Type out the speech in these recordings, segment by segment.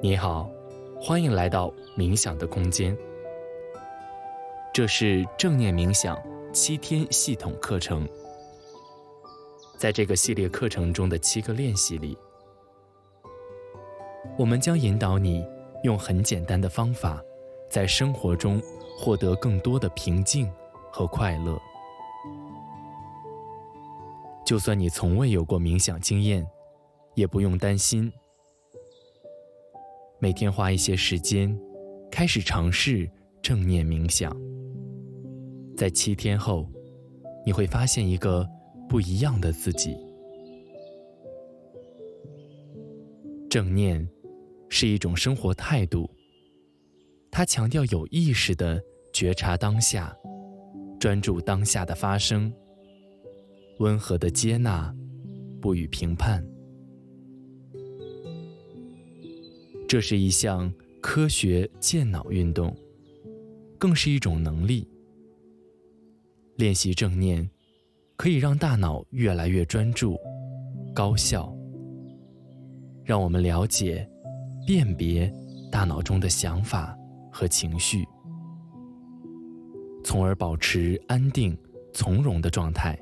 你好，欢迎来到冥想的空间。这是正念冥想七天系统课程。在这个系列课程中的七个练习里，我们将引导你用很简单的方法，在生活中获得更多的平静和快乐。就算你从未有过冥想经验，也不用担心。每天花一些时间，开始尝试正念冥想。在七天后，你会发现一个。不一样的自己。正念是一种生活态度，它强调有意识的觉察当下，专注当下的发生，温和的接纳，不予评判。这是一项科学健脑运动，更是一种能力。练习正念。可以让大脑越来越专注、高效，让我们了解、辨别大脑中的想法和情绪，从而保持安定、从容的状态。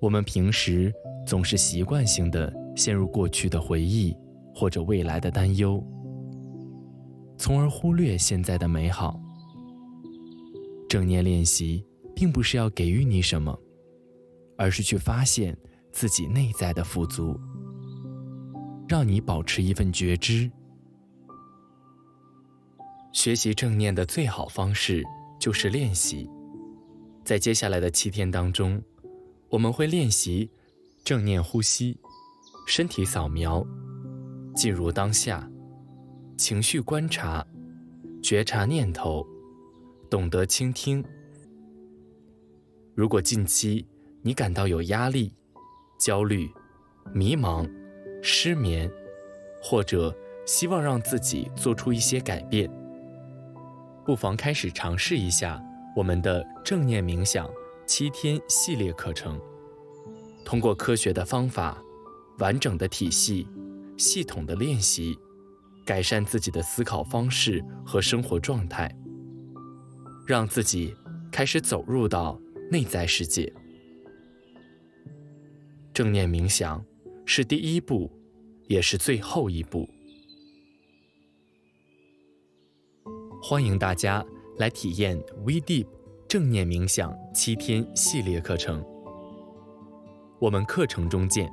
我们平时总是习惯性的陷入过去的回忆或者未来的担忧，从而忽略现在的美好。正念练习。并不是要给予你什么，而是去发现自己内在的富足，让你保持一份觉知。学习正念的最好方式就是练习。在接下来的七天当中，我们会练习正念呼吸、身体扫描、进入当下、情绪观察、觉察念头、懂得倾听。如果近期你感到有压力、焦虑、迷茫、失眠，或者希望让自己做出一些改变，不妨开始尝试一下我们的正念冥想七天系列课程。通过科学的方法、完整的体系、系统的练习，改善自己的思考方式和生活状态，让自己开始走入到。内在世界，正念冥想是第一步，也是最后一步。欢迎大家来体验 We Deep 正念冥想七天系列课程，我们课程中见。